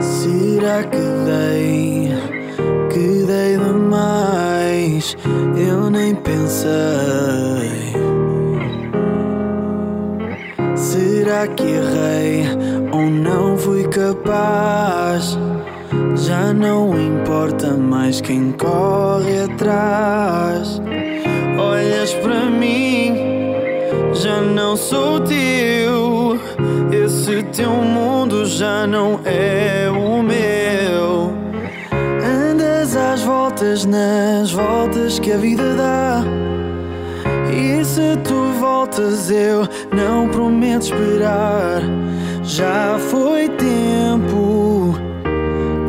Será que dei, que dei demais? Eu nem pensei. Será que errei ou não fui capaz? Já não importa mais quem corre atrás. Olhas para mim, já não sou teu. Esse teu mundo já não é o meu. Andas às voltas nas voltas que a vida dá. E se tu voltas, eu não prometo esperar. Já foi tempo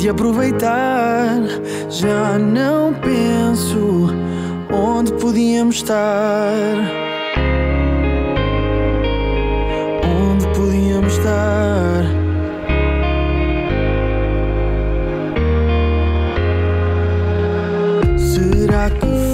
de aproveitar. Já não penso onde podíamos estar. Onde podíamos estar. Será que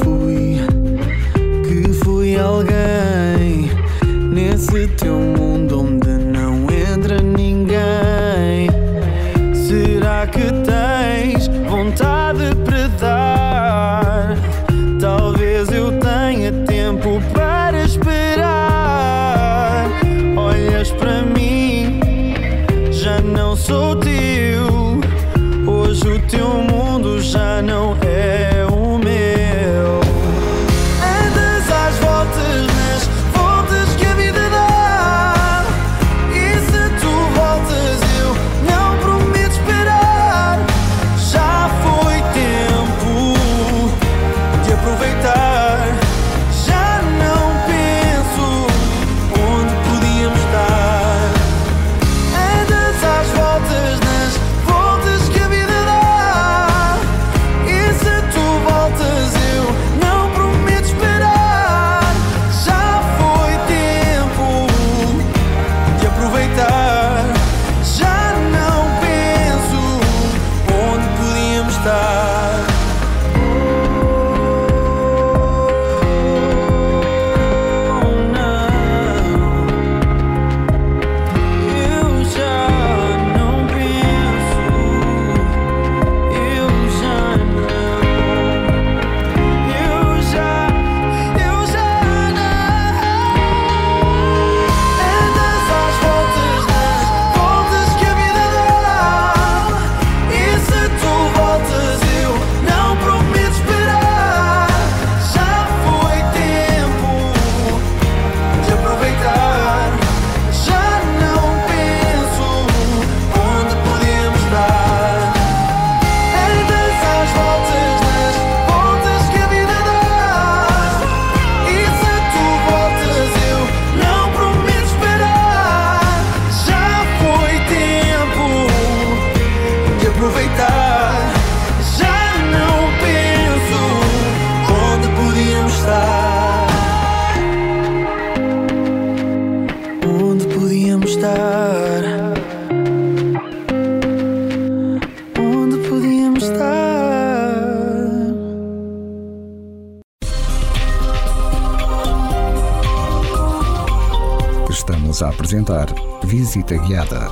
visita guiada.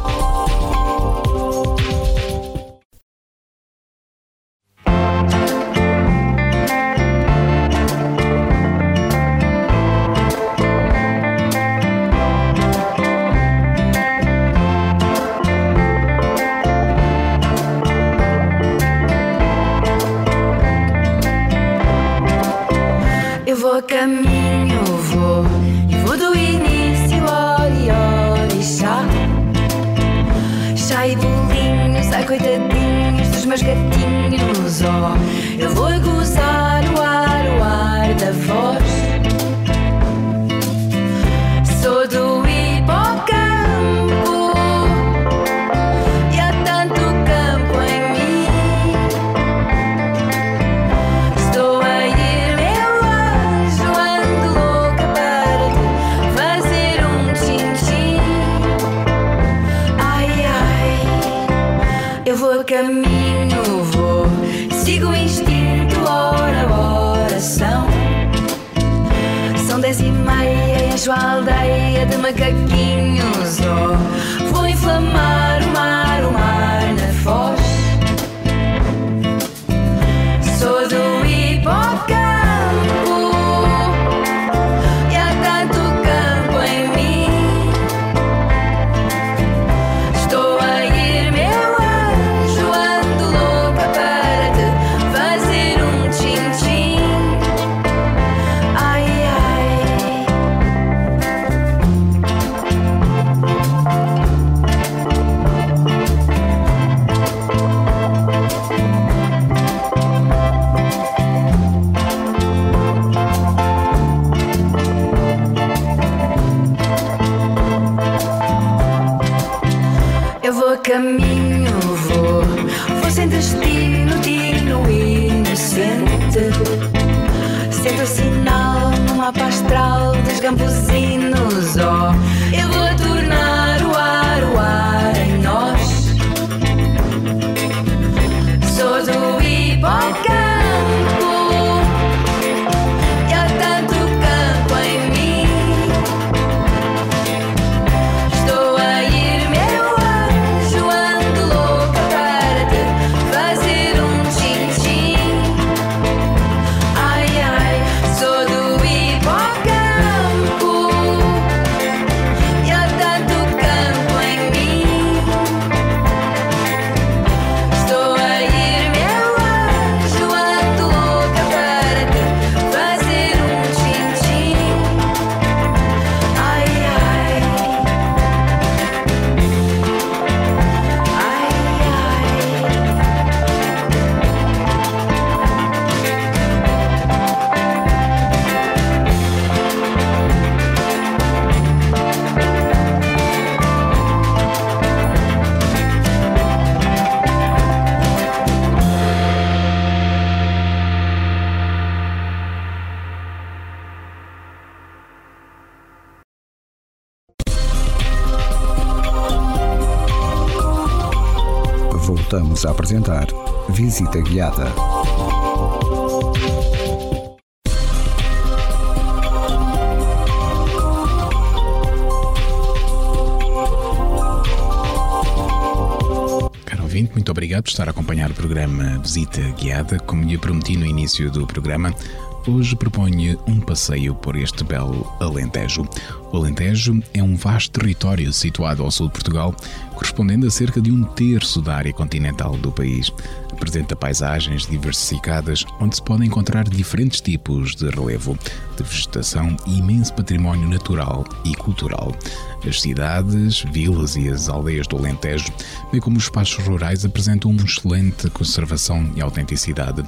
Eu vou caminhar. Aldeia de Eu vou a Visita Guiada. Caro ouvinte, muito obrigado por estar a acompanhar o programa Visita Guiada. Como lhe prometi no início do programa, hoje proponho um passeio por este belo Alentejo. O Alentejo é um vasto território situado ao sul de Portugal, correspondendo a cerca de um terço da área continental do país. Apresenta paisagens diversificadas, onde se podem encontrar diferentes tipos de relevo, de vegetação e imenso património natural e cultural. As cidades, vilas e as aldeias do Alentejo, bem como os espaços rurais, apresentam uma excelente conservação e autenticidade,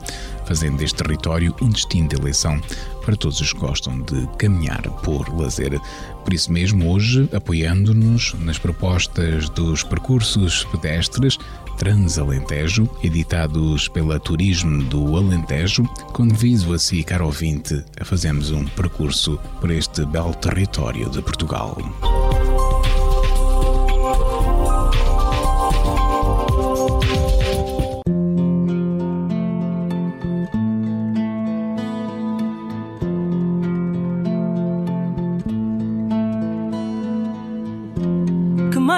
fazendo deste território um destino de eleição para todos os que gostam de caminhar por lazer. Por isso mesmo, hoje, apoiando-nos nas propostas dos percursos pedestres Transalentejo, editados pela Turismo do Alentejo, convido a si, caro ouvinte, a fazermos um percurso por este belo território de Portugal.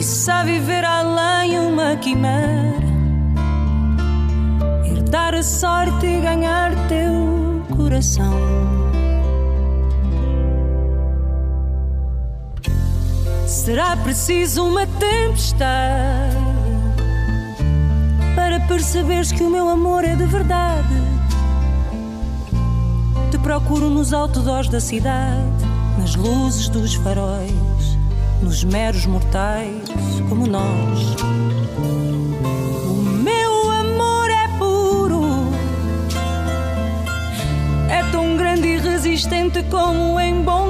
Quiçá viver além uma quimera, herdar a sorte e ganhar teu coração. Será preciso uma tempestade para perceberes que o meu amor é de verdade. Te procuro nos outdoors da cidade, nas luzes dos faróis, nos meros mortais como nós. O meu amor é puro, é tão grande e resistente como um embondeiro.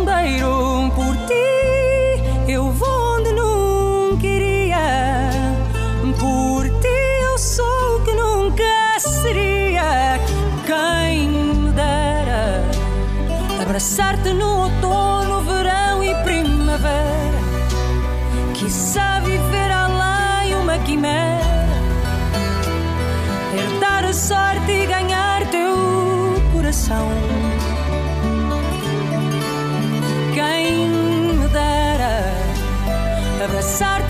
Coração. Quem me dera abraçar-te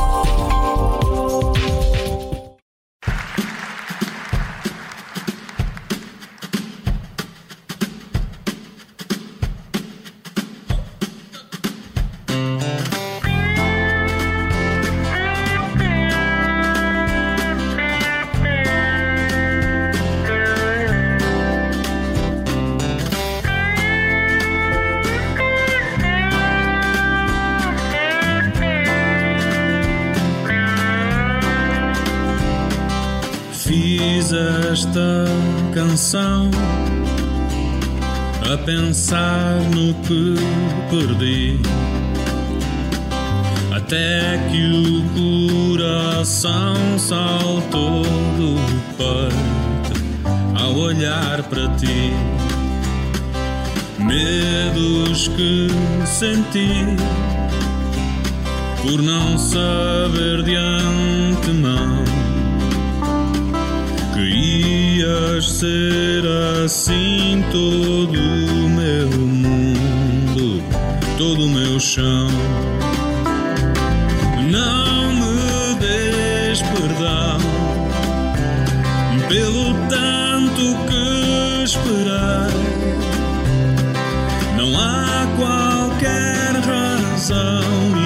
Pensar no que perdi. Até que o coração saltou do peito ao olhar para ti. Medos que senti por não saber de antemão que ias ser assim todo todo o meu chão. Não me des perdão pelo tanto que esperar. Não há qualquer razão.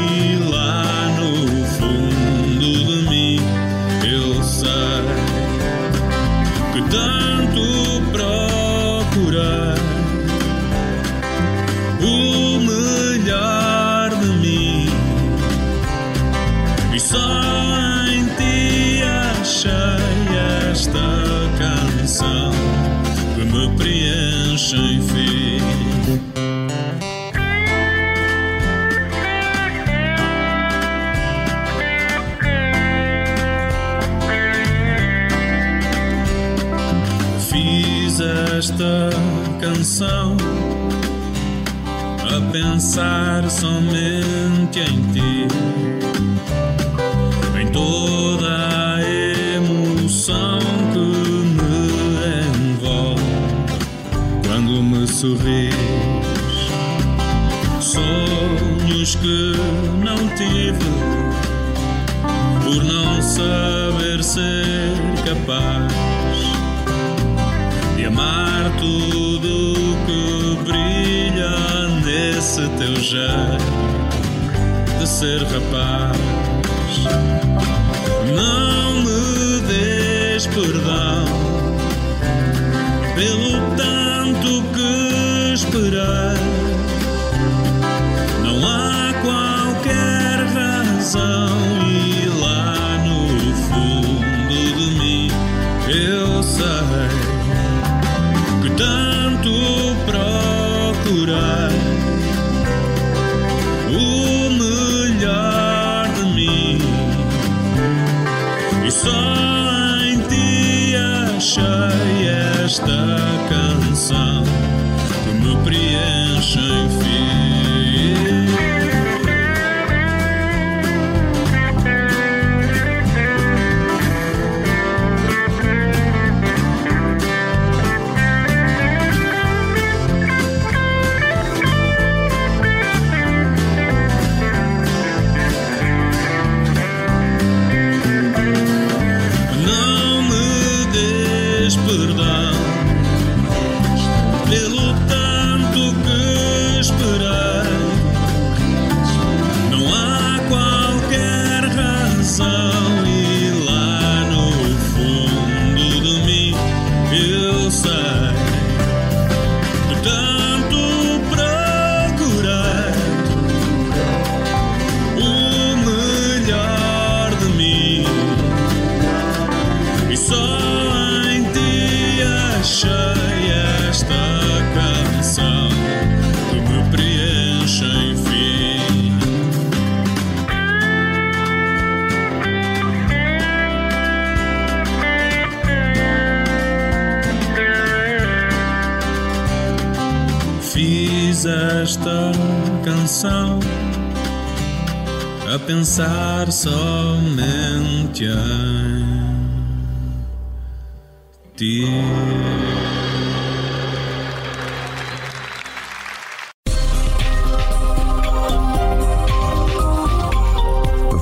Ti.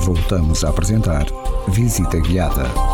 Voltamos a apresentar Visita Guiada.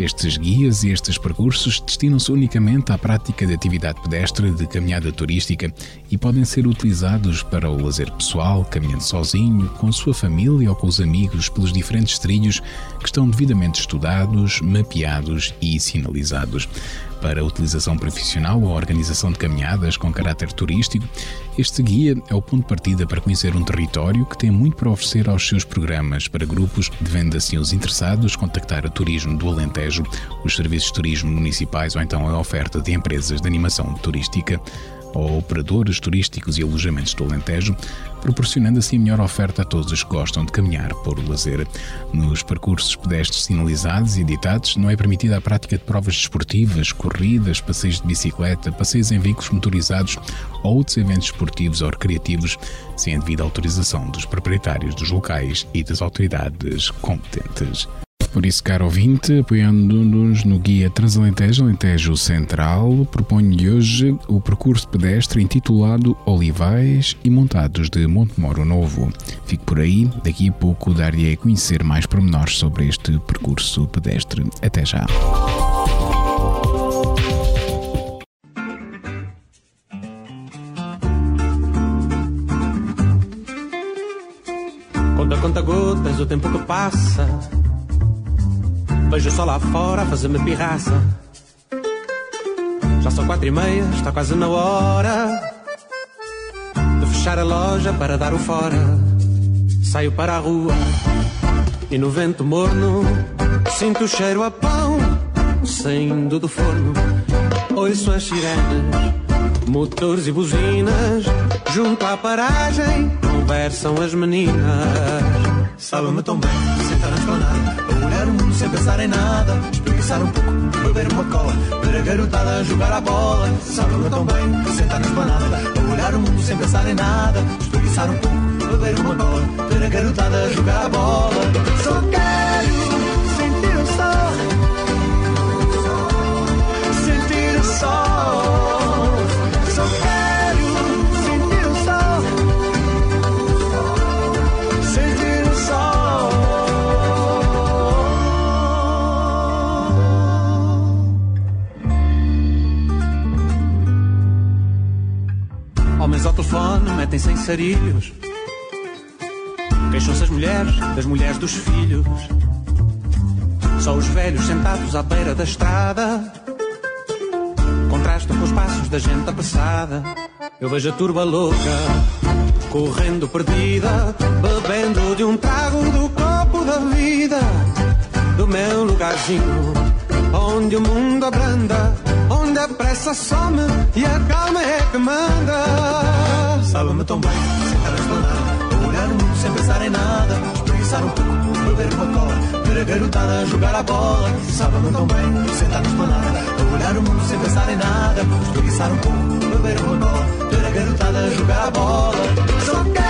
Estes guias e estes percursos destinam-se unicamente à prática de atividade pedestre de caminhada turística e podem ser utilizados para o lazer pessoal, caminhando sozinho, com a sua família ou com os amigos pelos diferentes trilhos que estão devidamente estudados, mapeados e sinalizados. Para utilização profissional ou organização de caminhadas com caráter turístico, este guia é o ponto de partida para conhecer um território que tem muito para oferecer aos seus programas. Para grupos, devendo assim os interessados contactar o Turismo do Alentejo, os serviços de turismo municipais ou então a oferta de empresas de animação turística ou operadores turísticos e alojamentos do Alentejo, proporcionando assim melhor oferta a todos os que gostam de caminhar por lazer. Nos percursos pedestres sinalizados e editados, não é permitida a prática de provas desportivas, corridas, passeios de bicicleta, passeios em veículos motorizados ou outros eventos esportivos ou recreativos, sem a devida autorização dos proprietários dos locais e das autoridades competentes. Por isso, caro ouvinte, apoiando-nos no guia Transalentejo Alentejo Central, proponho-lhe hoje o percurso pedestre intitulado Olivais e Montados de Montemoro Novo. Fique por aí, daqui a pouco dar-lhe a conhecer mais pormenores sobre este percurso pedestre. Até já. Conta, conta gotas, o tempo que passa. Vejo só lá fora a fazer-me pirraça. Já são quatro e meia, está quase na hora de fechar a loja para dar o fora. Saio para a rua e no vento morno sinto o cheiro a pão saindo do forno. Ouço as sirenes, motores e buzinas. Junto à paragem conversam as meninas. Sabe-me tão bem, pensar em nada, espreguiçar um pouco, beber uma cola, ver a garotada jogar a bola. Sabe-me tão bem, sentar na esplanada, a olhar o mundo sem pensar em nada, espreguiçar um pouco, beber uma cola, ver a garotada jogar a bola. Só quero telefone metem-se em sarilhos. Queixam-se as mulheres das mulheres dos filhos. Só os velhos sentados à beira da estrada contrastam com os passos da gente apressada. Eu vejo a turba louca correndo perdida, bebendo de um trago do copo da vida, do meu lugarzinho, onde o mundo abranda, onde a pressa some e a calma é que manda. Sabe-me tão bem, sentar na esplanada, a olhar o mundo sem pensar em nada, espreguiçar um pouco, beber uma cola, ver a garotada a jogar a bola. Sabe-me tão bem, sentar na esplanada, a olhar o mundo sem pensar em nada, espreguiçar um pouco, beber uma cola, ver a garotada a jogar a bola. Só quero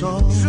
soul.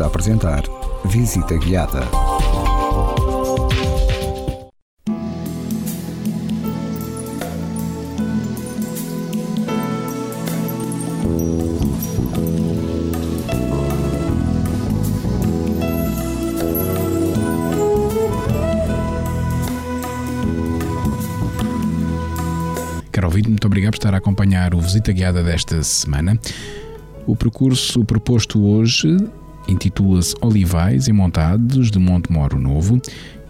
A apresentar Visita Guiada. Caro ouvinte, muito obrigado por estar a acompanhar o Visita Guiada desta semana. O percurso proposto hoje intitula-se Olivais e Montados de Monte Moro Novo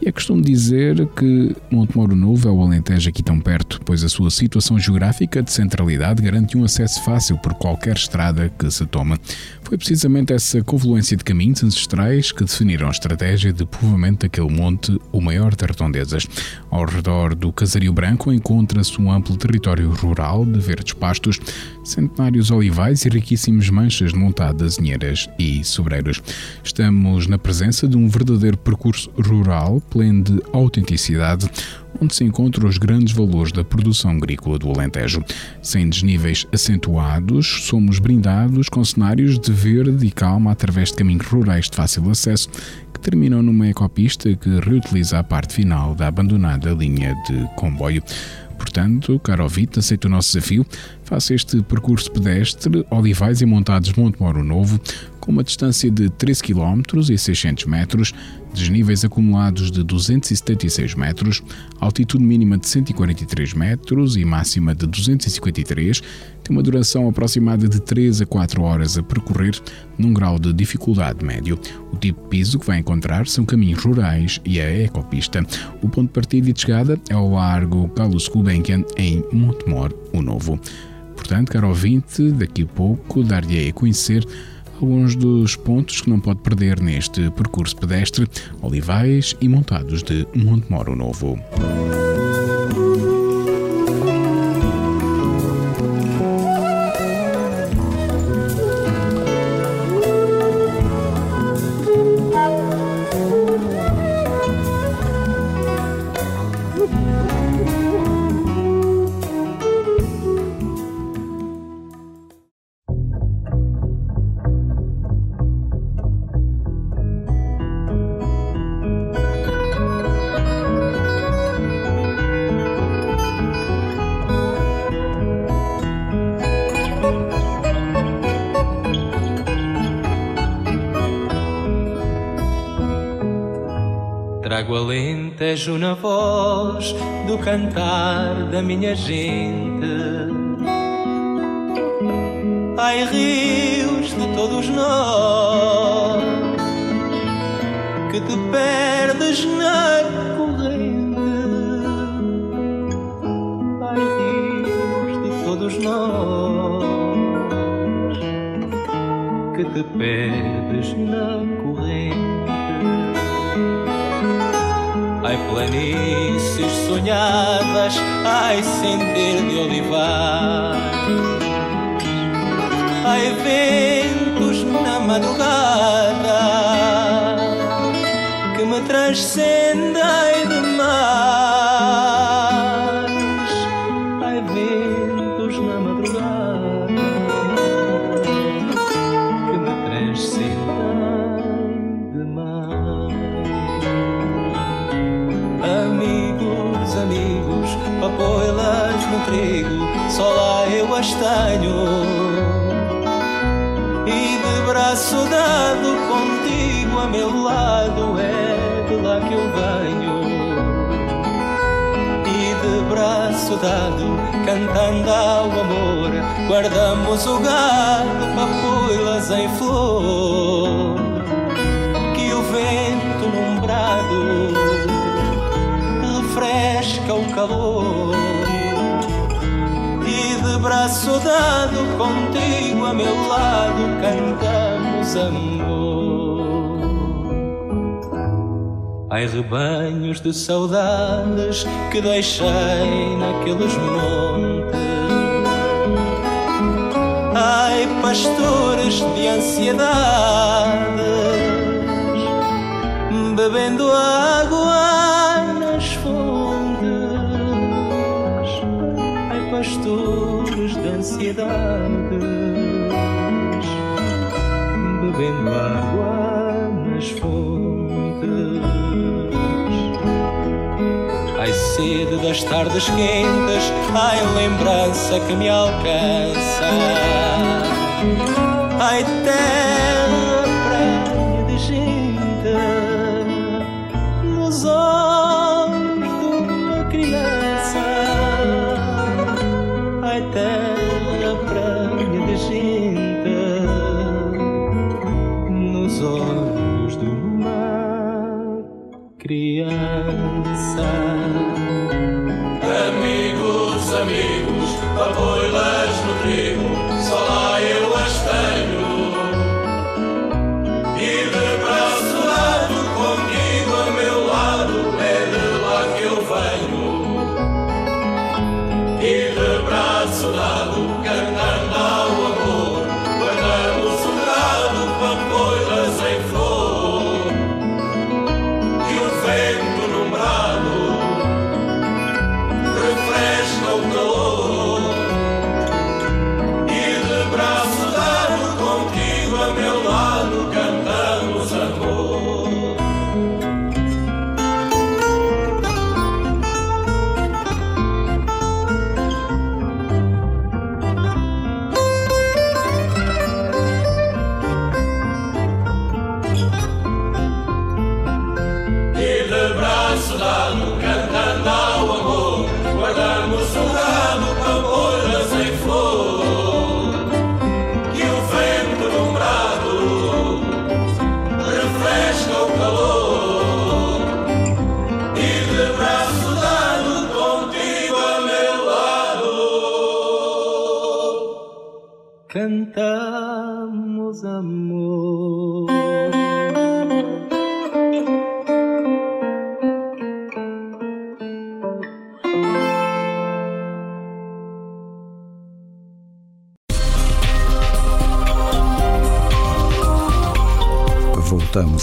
e é costume dizer que Montemoro Novo é o Alentejo aqui tão perto, pois a sua situação geográfica de centralidade garante um acesso fácil por qualquer estrada que se toma. Foi precisamente essa confluência de caminhos ancestrais que definiram a estratégia de povoamento daquele monte, o maior de redondezas. Ao redor do Casario Branco encontra-se um amplo território rural de verdes pastos, centenários olivais e riquíssimos manchas de montadas, inheiras e sobreiros. Estamos na presença de um verdadeiro percurso rural pleno de autenticidade, onde se encontram os grandes valores da produção agrícola do Alentejo. Sem desníveis acentuados, somos brindados com cenários de verde e calma através de caminhos rurais de fácil acesso que terminam numa ecopista que reutiliza a parte final da abandonada linha de comboio. Portanto, caro ouvinte, aceita o nosso desafio, faça este percurso pedestre, Olivais e Montados Montemoro Novo, com uma distância de 13 km e 600 metros, desníveis acumulados de 276 metros, altitude mínima de 143 metros e máxima de 253, tem uma duração aproximada de 3 a 4 horas a percorrer, num grau de dificuldade médio. O tipo de piso que vai encontrar são caminhos rurais e a ecopista. O ponto de partida e de chegada é o Largo Carlos Gulbenkian, em Montemor, o Novo. Portanto, caro ouvinte, daqui a pouco dar-lhe a conhecer alguns dos pontos que não pode perder neste percurso pedestre, olivais e montados de Montemoro Novo. Alentejo na voz do cantar da minha gente. Ai, rios de todos nós que te perdes na corrente. Ai, rios de todos nós que te perdes na Planícies sonhadas, ai, sender de olivar. Ai, ventos na madrugada que me transcendem dado, cantando ao amor, guardamos o gado, papoilas em flor. Que o vento num brado refresca o calor e de braço dado contigo a meu lado cantamos amor. Ai rebanhos de saudades que deixei naqueles montes. Ai pastores de ansiedades, bebendo água nas fontes. Ai pastores de ansiedades, bebendo água nas fontes. Ai sede das tardes quentes, ai lembrança que me alcança. Ai terra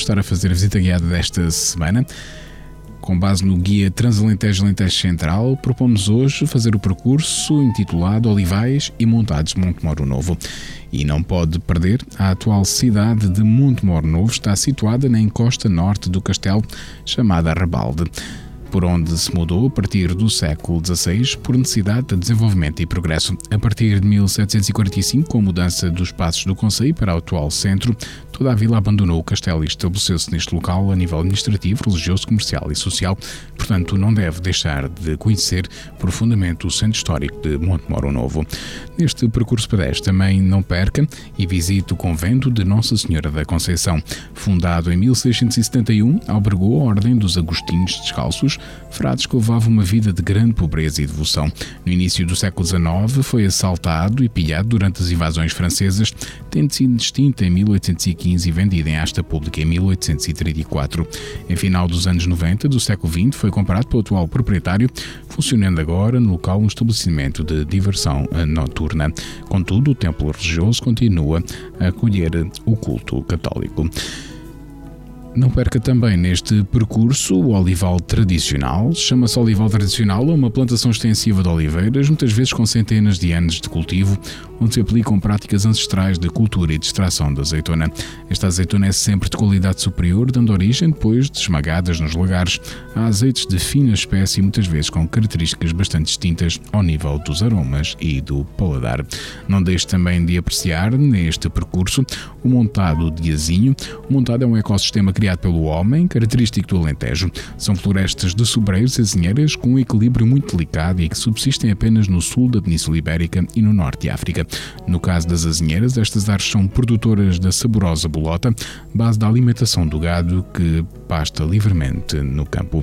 Por estar a fazer a visita guiada desta semana. Com base no guia Transalentejo Alentejo Central, propomos hoje fazer o percurso intitulado Olivais e Montados de Montemoro Novo. E não pode perder, a atual cidade de Montemoro Novo está situada na encosta norte do castelo, chamada Rebalde por onde se mudou a partir do século XVI por necessidade de desenvolvimento e progresso. A partir de 1745, com a mudança dos passos do Conselho para o atual centro, toda a vila abandonou o castelo e estabeleceu-se neste local a nível administrativo, religioso, comercial e social. Portanto, não deve deixar de conhecer profundamente o centro histórico de Montemoro Novo. Neste percurso pedestre também não perca e visite o convento de Nossa Senhora da Conceição. Fundado em 1671, albergou a Ordem dos Agostinhos Descalços, frades levavam uma vida de grande pobreza e devoção. No início do século XIX, foi assaltado e pilhado durante as invasões francesas, tendo sido extinto em 1815 e vendido em asta pública em 1834. Em final dos anos 90 do século XX, foi comprado pelo atual proprietário, funcionando agora no local um estabelecimento de diversão noturna. Contudo, o templo religioso continua a acolher o culto católico. Não perca também neste percurso o olival tradicional. Chama-se olival tradicional a uma plantação extensiva de oliveiras, muitas vezes com centenas de anos de cultivo, onde se aplicam práticas ancestrais de cultura e de extração da azeitona. Esta azeitona é sempre de qualidade superior, dando origem, depois de esmagadas nos lagares, a azeites de fina espécie, muitas vezes com características bastante distintas ao nível dos aromas e do paladar. Não deixe também de apreciar neste percurso o montado de azinho. O montado é um ecossistema criado pelo homem, característico do Alentejo. São florestas de sobreiros e azinheiras com um equilíbrio muito delicado e que subsistem apenas no sul da Península Ibérica e no norte de África. No caso das azinheiras, estas árvores são produtoras da saborosa bolota, base da alimentação do gado que pasta livremente no campo.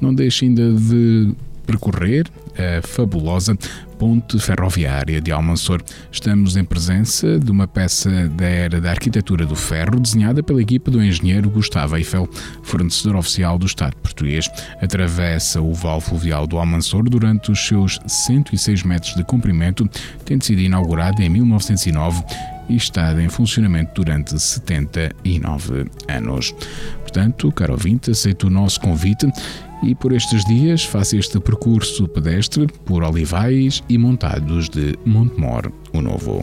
Não deixe ainda de percorrer a fabulosa ponte ferroviária de Almansor. Estamos em presença de uma peça da era da arquitetura do ferro, desenhada pela equipa do engenheiro Gustavo Eiffel, fornecedor oficial do Estado português. Atravessa o vale fluvial do Almansor durante os seus 106 metros de comprimento, tendo sido inaugurada em 1909 e estado em funcionamento durante 79 anos. Portanto, caro ouvinte, aceito o nosso convite e por estes dias faça este percurso pedestre por olivais e montados de Montemor, o Novo.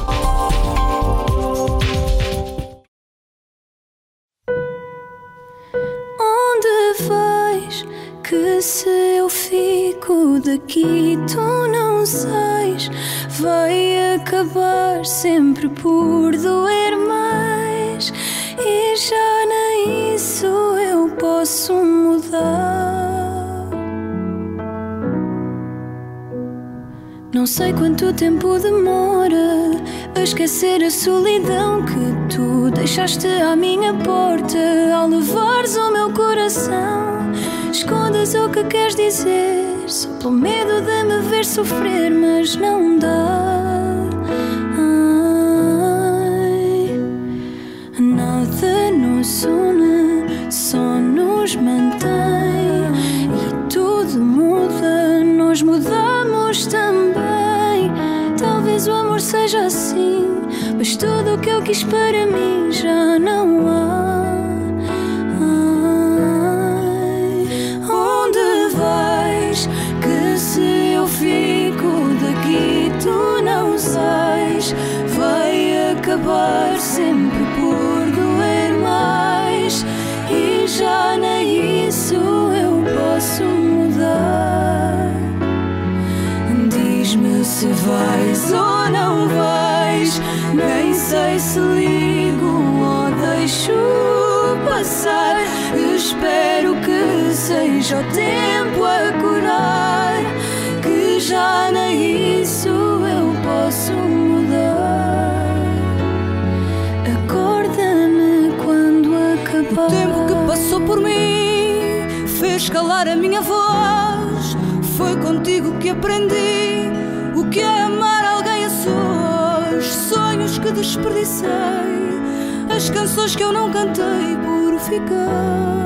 Não sei quanto tempo demora a esquecer a solidão que tu deixaste à minha porta ao levares o meu coração. Escondes o que queres dizer só pelo medo de me ver sofrer, mas não dá. Quis para mim já não há. Ai, onde vais? Que se eu fico daqui, tu não sais. Vai acabar sempre por doer mais. E já nem isso eu posso mudar. Diz-me se vais sei se ligo ou deixo passar. Espero que seja o tempo a curar. Que já nem isso eu posso mudar. Acorda-me quando acabar. O tempo que passou por mim fez calar a minha voz. Foi contigo que aprendi desperdicei, as canções que eu não cantei por ficar.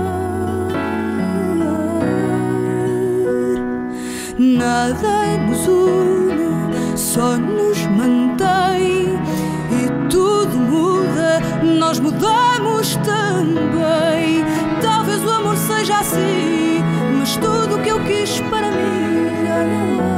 Nada nos une, só nos mantém e tudo muda, nós mudamos também. Talvez o amor seja assim, mas tudo o que eu quis para mim já não há.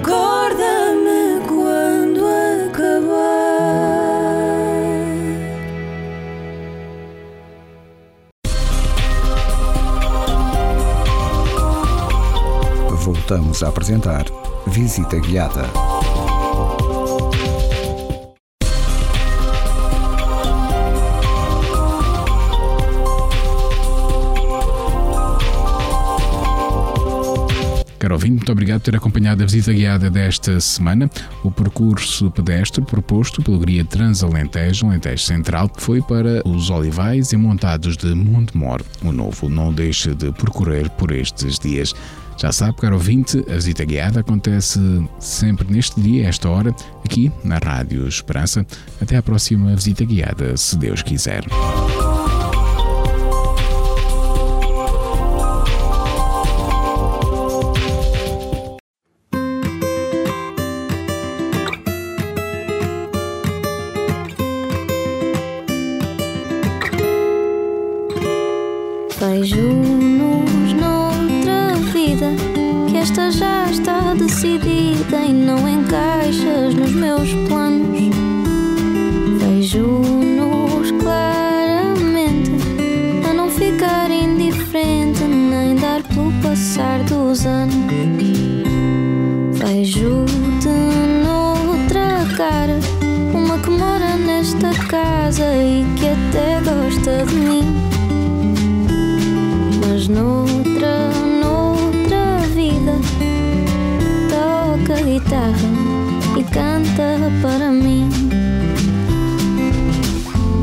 Acorda-me quando acabar. Voltamos a apresentar Visita Guiada. Ouvinte, muito obrigado por ter acompanhado a visita guiada desta semana. O percurso pedestre proposto pelo Guia Transalentejo, Alentejo Central, foi para os Olivais e Montados de Montemor. O novo não deixa de percorrer por estes dias. Já sabe, caro ouvinte, a visita guiada acontece sempre neste dia, esta hora, aqui na Rádio Esperança. Até à próxima visita guiada, se Deus quiser. Guitarra e canta para mim.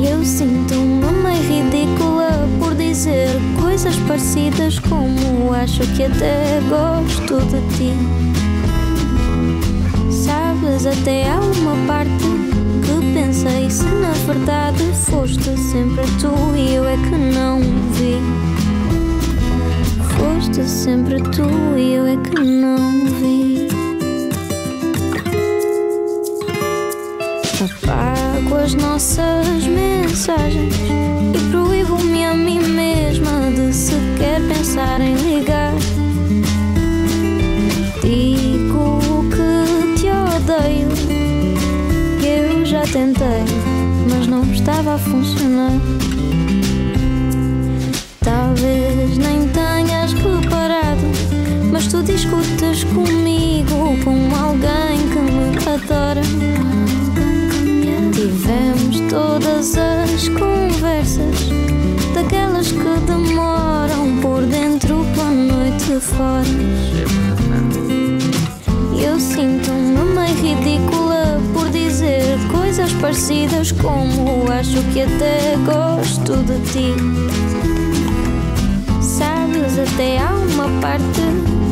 Eu sinto-me meio ridícula por dizer coisas parecidas como acho que até gosto de ti. Sabes, até há uma parte que pensei se na verdade foste sempre tu e eu é que não vi. Foste sempre tu e eu é que não vi. As nossas mensagens e proíbo-me a mim mesma de sequer pensar em ligar. Digo que te odeio, que eu já tentei, mas não estava a funcionar. Talvez nem tenhas reparado, mas tu discutes comigo com alguém fora. Eu sinto-me meio ridícula por dizer coisas parecidas como acho que até gosto de ti. Sabes, até há uma parte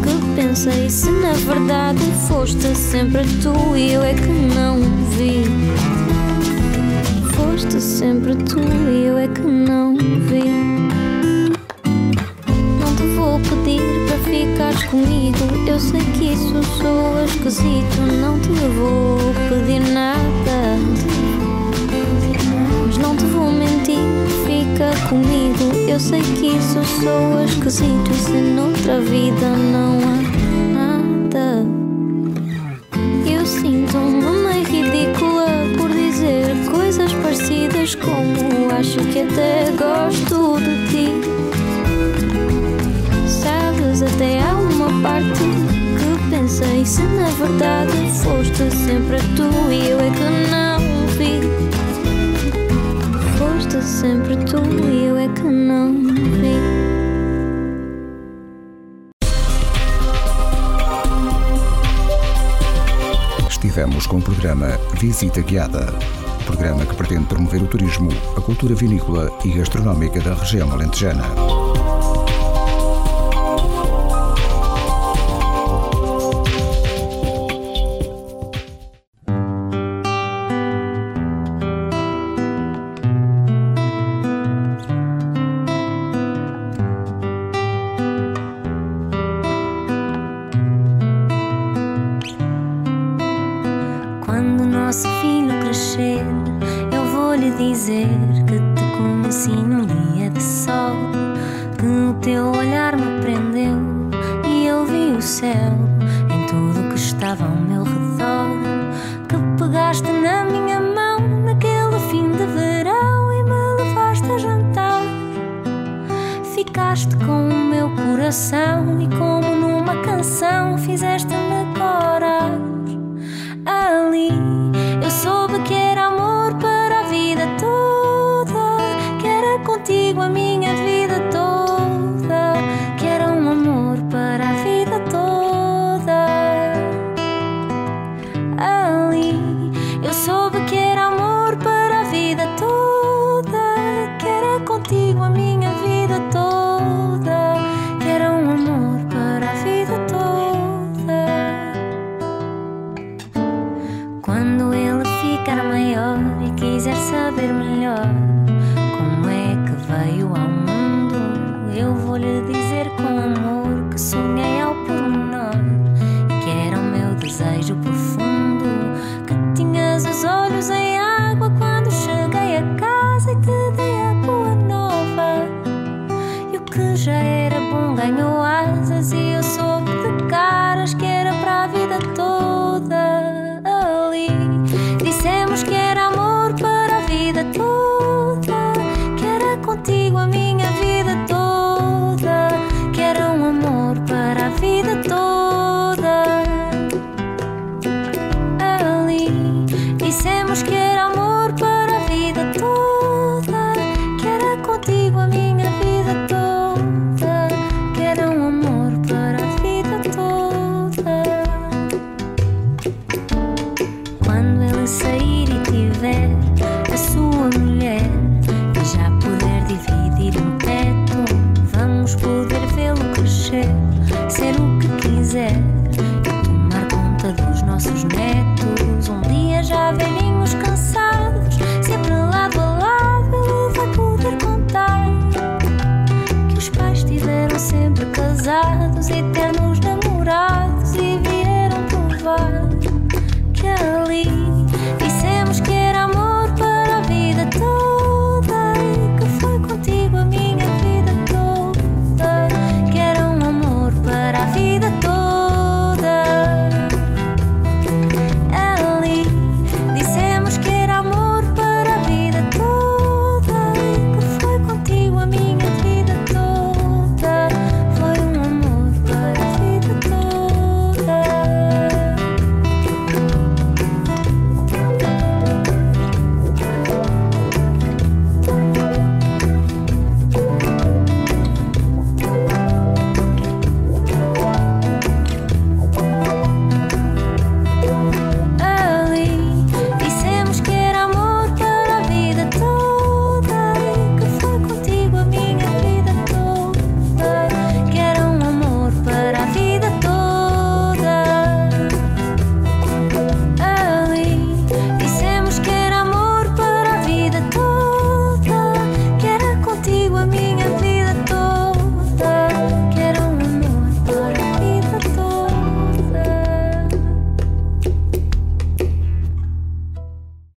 que pensei se na verdade foste sempre tu e eu é que não vi. Foste sempre tu e eu é que não vi. Ficares comigo. Eu sei que isso sou esquisito. Não te vou pedir nada. Mas não te vou mentir, fica comigo. Eu sei que isso sou esquisito. E se noutra vida não há se na verdade foste sempre tu e eu é que não vi. Foste sempre tu e eu é que não vi. Estivemos com o programa Visita Guiada. Programa que pretende promover o turismo, a cultura vinícola e gastronómica da região alentejana. Ficaste com o meu coração e, como numa canção, fizeste-me corar. Ali